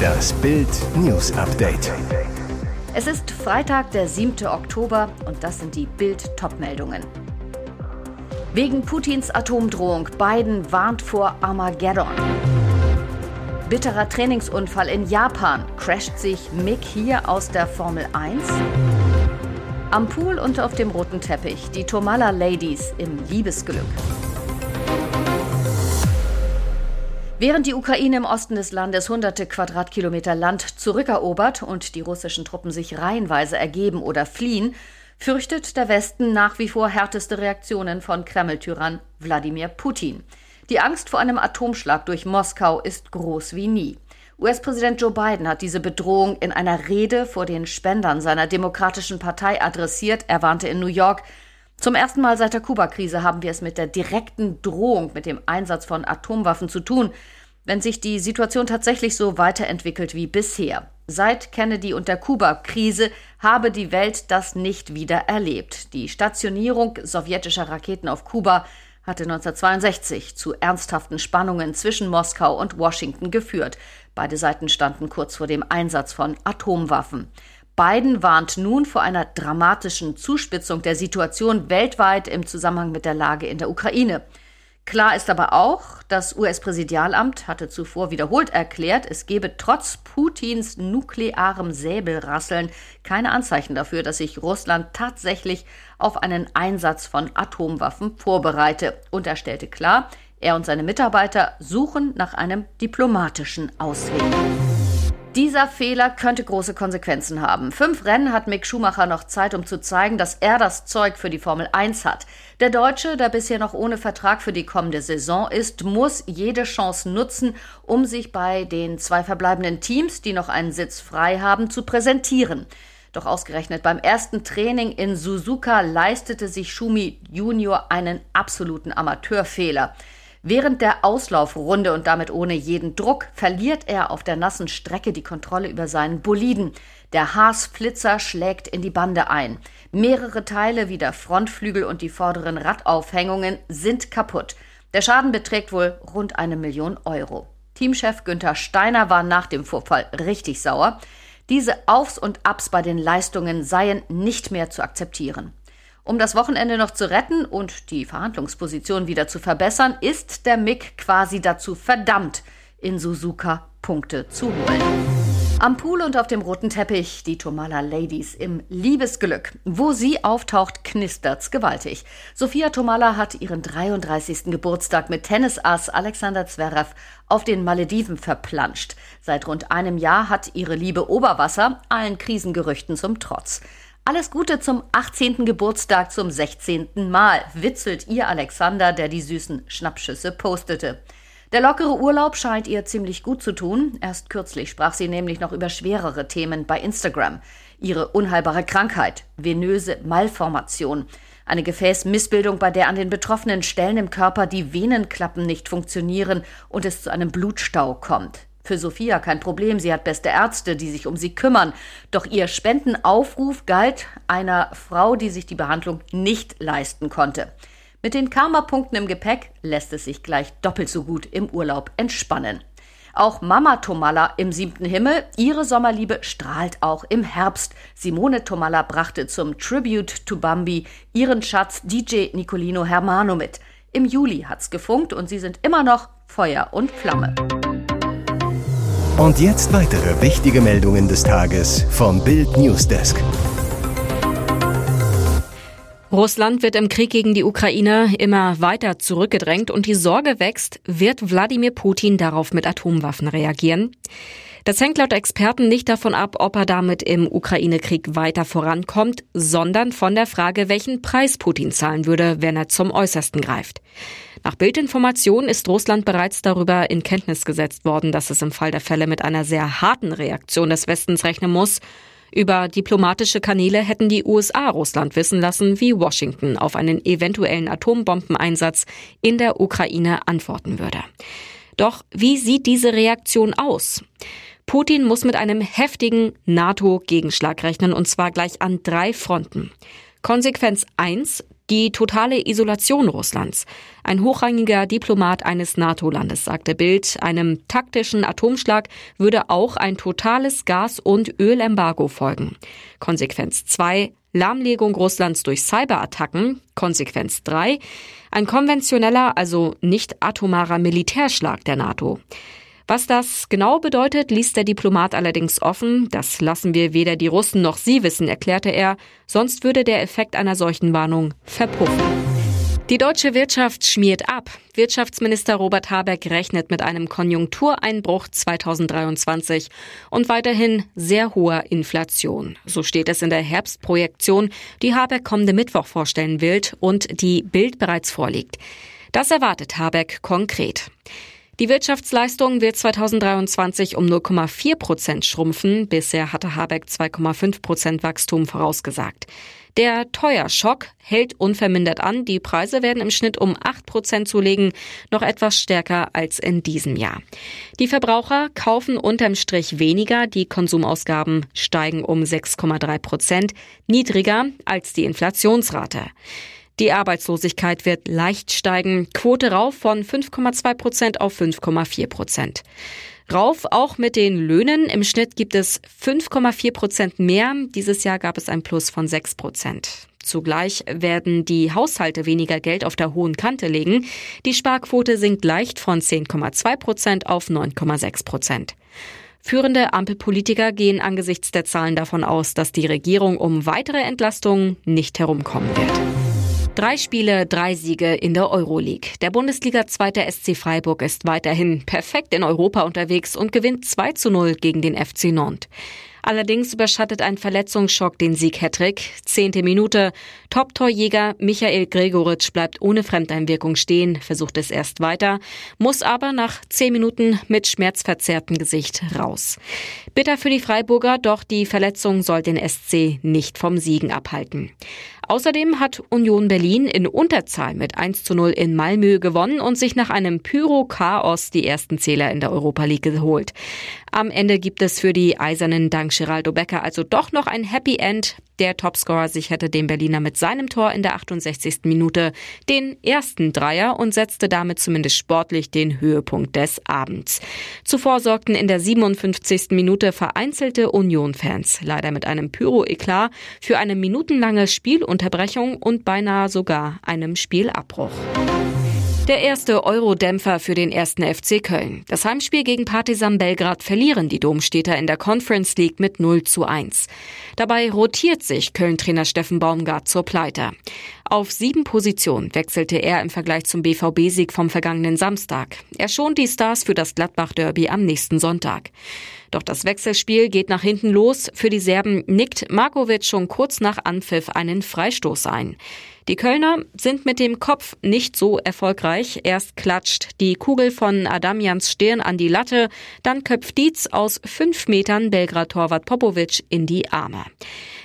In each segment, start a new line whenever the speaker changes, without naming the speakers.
Das Bild News Update.
Es ist Freitag, der 7. Oktober und das sind die Bild Topmeldungen. Wegen Putins Atomdrohung Biden warnt vor Armageddon. Bitterer Trainingsunfall in Japan. Crasht sich Mick hier aus der Formel 1? Am Pool und auf dem roten Teppich die Tomala Ladies im Liebesglück. Während die Ukraine im Osten des Landes hunderte Quadratkilometer Land zurückerobert und die russischen Truppen sich reihenweise ergeben oder fliehen, fürchtet der Westen nach wie vor härteste Reaktionen von Kreml-Tyrann Wladimir Putin. Die Angst vor einem Atomschlag durch Moskau ist groß wie nie. US-Präsident Joe Biden hat diese Bedrohung in einer Rede vor den Spendern seiner Demokratischen Partei adressiert. Er warnte in New York, zum ersten Mal seit der Kuba-Krise haben wir es mit der direkten Drohung mit dem Einsatz von Atomwaffen zu tun, wenn sich die Situation tatsächlich so weiterentwickelt wie bisher. Seit Kennedy und der Kuba-Krise habe die Welt das nicht wieder erlebt. Die Stationierung sowjetischer Raketen auf Kuba hatte 1962 zu ernsthaften Spannungen zwischen Moskau und Washington geführt. Beide Seiten standen kurz vor dem Einsatz von Atomwaffen. Biden warnt nun vor einer dramatischen Zuspitzung der Situation weltweit im Zusammenhang mit der Lage in der Ukraine. Klar ist aber auch, das US-Präsidialamt hatte zuvor wiederholt erklärt, es gebe trotz Putins nuklearem Säbelrasseln keine Anzeichen dafür, dass sich Russland tatsächlich auf einen Einsatz von Atomwaffen vorbereite. Und er stellte klar, er und seine Mitarbeiter suchen nach einem diplomatischen Ausweg. Dieser Fehler könnte große Konsequenzen haben. Fünf Rennen hat Mick Schumacher noch Zeit, um zu zeigen, dass er das Zeug für die Formel 1 hat. Der Deutsche, der bisher noch ohne Vertrag für die kommende Saison ist, muss jede Chance nutzen, um sich bei den zwei verbleibenden Teams, die noch einen Sitz frei haben, zu präsentieren. Doch ausgerechnet beim ersten Training in Suzuka leistete sich Schumi Junior einen absoluten Amateurfehler. Während der Auslaufrunde und damit ohne jeden Druck verliert er auf der nassen Strecke die Kontrolle über seinen Boliden. Der Haasflitzer schlägt in die Bande ein. Mehrere Teile wie der Frontflügel und die vorderen Radaufhängungen sind kaputt. Der Schaden beträgt wohl rund eine Million Euro. Teamchef Günther Steiner war nach dem Vorfall richtig sauer. Diese Aufs und Abs bei den Leistungen seien nicht mehr zu akzeptieren. Um das Wochenende noch zu retten und die Verhandlungsposition wieder zu verbessern, ist der MIG quasi dazu verdammt, in Suzuka Punkte zu holen. Am Pool und auf dem roten Teppich die Tomala Ladies im Liebesglück. Wo sie auftaucht, knistert's gewaltig. Sophia Tomala hat ihren 33. Geburtstag mit Tennisass Alexander Zverev auf den Malediven verplanscht. Seit rund einem Jahr hat ihre Liebe Oberwasser, allen Krisengerüchten zum Trotz. Alles Gute zum 18. Geburtstag zum 16. Mal, witzelt ihr Alexander, der die süßen Schnappschüsse postete. Der lockere Urlaub scheint ihr ziemlich gut zu tun. Erst kürzlich sprach sie nämlich noch über schwerere Themen bei Instagram. Ihre unheilbare Krankheit, venöse Malformation. Eine Gefäßmissbildung, bei der an den betroffenen Stellen im Körper die Venenklappen nicht funktionieren und es zu einem Blutstau kommt. Für Sophia kein Problem, sie hat beste Ärzte, die sich um sie kümmern. Doch ihr Spendenaufruf galt einer Frau, die sich die Behandlung nicht leisten konnte. Mit den Karma-Punkten im Gepäck lässt es sich gleich doppelt so gut im Urlaub entspannen. Auch Mama Tomalla im siebten Himmel, ihre Sommerliebe strahlt auch im Herbst. Simone Tomalla brachte zum Tribute to Bambi ihren Schatz DJ Nicolino Hermano mit. Im Juli hat's gefunkt und sie sind immer noch Feuer und Flamme.
Und jetzt weitere wichtige Meldungen des Tages vom Bild Newsdesk.
Russland wird im Krieg gegen die Ukraine immer weiter zurückgedrängt und die Sorge wächst, wird Wladimir Putin darauf mit Atomwaffen reagieren? Das hängt laut Experten nicht davon ab, ob er damit im Ukraine-Krieg weiter vorankommt, sondern von der Frage, welchen Preis Putin zahlen würde, wenn er zum Äußersten greift. Nach Bildinformation ist Russland bereits darüber in Kenntnis gesetzt worden, dass es im Fall der Fälle mit einer sehr harten Reaktion des Westens rechnen muss. Über diplomatische Kanäle hätten die USA Russland wissen lassen, wie Washington auf einen eventuellen Atombombeneinsatz in der Ukraine antworten würde. Doch wie sieht diese Reaktion aus? Putin muss mit einem heftigen NATO-Gegenschlag rechnen, und zwar gleich an drei Fronten. Konsequenz eins: Die totale Isolation Russlands. Ein hochrangiger Diplomat eines NATO-Landes sagte Bild, einem taktischen Atomschlag würde auch ein totales Gas- und Ölembargo folgen. Konsequenz 2. Lahmlegung Russlands durch Cyberattacken. Konsequenz 3. Ein konventioneller, also nicht atomarer Militärschlag der NATO. Was das genau bedeutet, ließ der Diplomat allerdings offen. Das lassen wir weder die Russen noch Sie wissen, erklärte er. Sonst würde der Effekt einer solchen Warnung verpuffen. Die deutsche Wirtschaft schmiert ab. Wirtschaftsminister Robert Habeck rechnet mit einem Konjunktureinbruch 2023 und weiterhin sehr hoher Inflation. So steht es in der Herbstprojektion, die Habeck kommende Mittwoch vorstellen will und die Bild bereits vorliegt. Das erwartet Habeck konkret. Die Wirtschaftsleistung wird 2023 um 0,4 Prozent schrumpfen. Bisher hatte Habeck 2,5 Prozent Wachstum vorausgesagt. Der Teuerschock hält unvermindert an. Die Preise werden im Schnitt um 8 Prozent zulegen, noch etwas stärker als in diesem Jahr. Die Verbraucher kaufen unterm Strich weniger. Die Konsumausgaben steigen um 6,3 Prozent, niedriger als die Inflationsrate. Die Arbeitslosigkeit wird leicht steigen. Quote rauf von 5,2 Prozent auf 5,4 Prozent. Rauf auch mit den Löhnen. Im Schnitt gibt es 5,4 Prozent mehr. Dieses Jahr gab es ein Plus von 6 Prozent. Zugleich werden die Haushalte weniger Geld auf der hohen Kante legen. Die Sparquote sinkt leicht von 10,2 Prozent auf 9,6 Prozent. Führende Ampelpolitiker gehen angesichts der Zahlen davon aus, dass die Regierung um weitere Entlastungen nicht herumkommen wird. Drei Spiele, drei Siege in der Euroleague. Der Bundesliga-Zweite SC Freiburg ist weiterhin perfekt in Europa unterwegs und gewinnt 2 zu 0 gegen den FC Nantes. Allerdings überschattet ein Verletzungsschock den Sieg-Hattrick. Zehnte Minute. Top-Torjäger Michael Gregoritsch bleibt ohne Fremdeinwirkung stehen, versucht es erst weiter, muss aber nach zehn Minuten mit schmerzverzerrtem Gesicht raus. Bitter für die Freiburger, doch die Verletzung soll den SC nicht vom Siegen abhalten. Außerdem hat Union Berlin in Unterzahl mit 1 zu 0 in Malmö gewonnen und sich nach einem Pyro-Chaos die ersten Zähler in der Europa League geholt. Am Ende gibt es für die Eisernen dank Geraldo Becker also doch noch ein Happy End. Der Topscorer sicherte dem Berliner mit seinem Tor in der 68. Minute den ersten Dreier und setzte damit zumindest sportlich den Höhepunkt des Abends. Zuvor sorgten in der 57. Minute vereinzelte Union-Fans leider mit einem Pyro-Eklat für eine minutenlange Spielunterbrechung und beinahe sogar einem Spielabbruch. Der erste Euro-Dämpfer für den ersten FC Köln. Das Heimspiel gegen Partizan Belgrad verlieren die Domstädter in der Conference League mit 0 zu 1. Dabei rotiert sich Köln-Trainer Steffen Baumgart zur Pleite. Auf sieben Positionen wechselte er im Vergleich zum BVB-Sieg vom vergangenen Samstag. Er schont die Stars für das Gladbach-Derby am nächsten Sonntag. Doch das Wechselspiel geht nach hinten los. Für die Serben nickt Markovic schon kurz nach Anpfiff einen Freistoß ein. Die Kölner sind mit dem Kopf nicht so erfolgreich. Erst klatscht die Kugel von Adamians Stirn an die Latte, dann köpft Dietz aus fünf Metern Belgrad-Torwart Popovic in die Arme.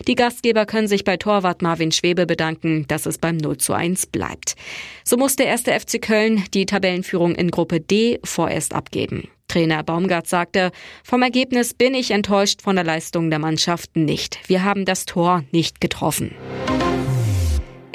Die Gastgeber können sich bei Torwart Marvin Schwebe bedanken, dass es beim 0 zu 1 bleibt. So muss der erste FC Köln die Tabellenführung in Gruppe D vorerst abgeben. Trainer Baumgart sagte, vom Ergebnis bin ich enttäuscht von der Leistung der Mannschaft nicht. Wir haben das Tor nicht getroffen.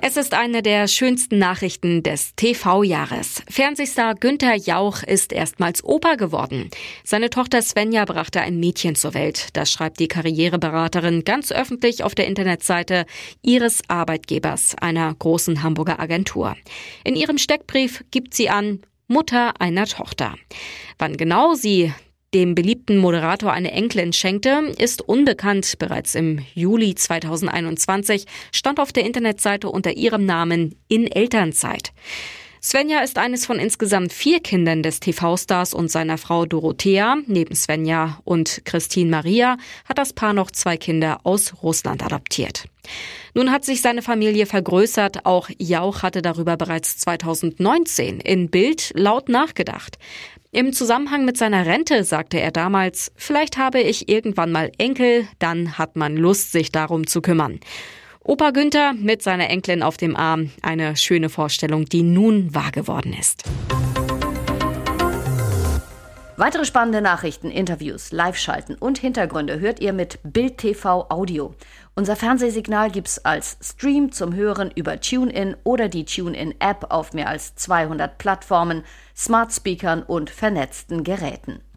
Es ist eine der schönsten Nachrichten des TV-Jahres. Fernsehstar Günther Jauch ist erstmals Opa geworden. Seine Tochter Svenja brachte ein Mädchen zur Welt. Das schreibt die Karriereberaterin ganz öffentlich auf der Internetseite ihres Arbeitgebers, einer großen Hamburger Agentur. In ihrem Steckbrief gibt sie an, Mutter einer Tochter. Wann genau sie dem beliebten Moderator eine Enkelin schenkte, ist unbekannt. Bereits im Juli 2021 stand auf der Internetseite unter ihrem Namen in Elternzeit. Svenja ist eines von insgesamt vier Kindern des TV-Stars und seiner Frau Dorothea. Neben Svenja und Christine Maria hat das Paar noch zwei Kinder aus Russland adoptiert. Nun hat sich seine Familie vergrößert. Auch Jauch hatte darüber bereits 2019 in Bild laut nachgedacht. Im Zusammenhang mit seiner Rente sagte er damals, vielleicht habe ich irgendwann mal Enkel, dann hat man Lust, sich darum zu kümmern. Opa Günther mit seiner Enkelin auf dem Arm, eine schöne Vorstellung, die nun wahr geworden ist.
Weitere spannende Nachrichten, Interviews, Live-Schalten und Hintergründe hört ihr mit Bild TV Audio. Unser Fernsehsignal gibt's als Stream zum Hören über TuneIn oder die TuneIn-App auf mehr als 200 Plattformen, Smart Speakern und vernetzten Geräten.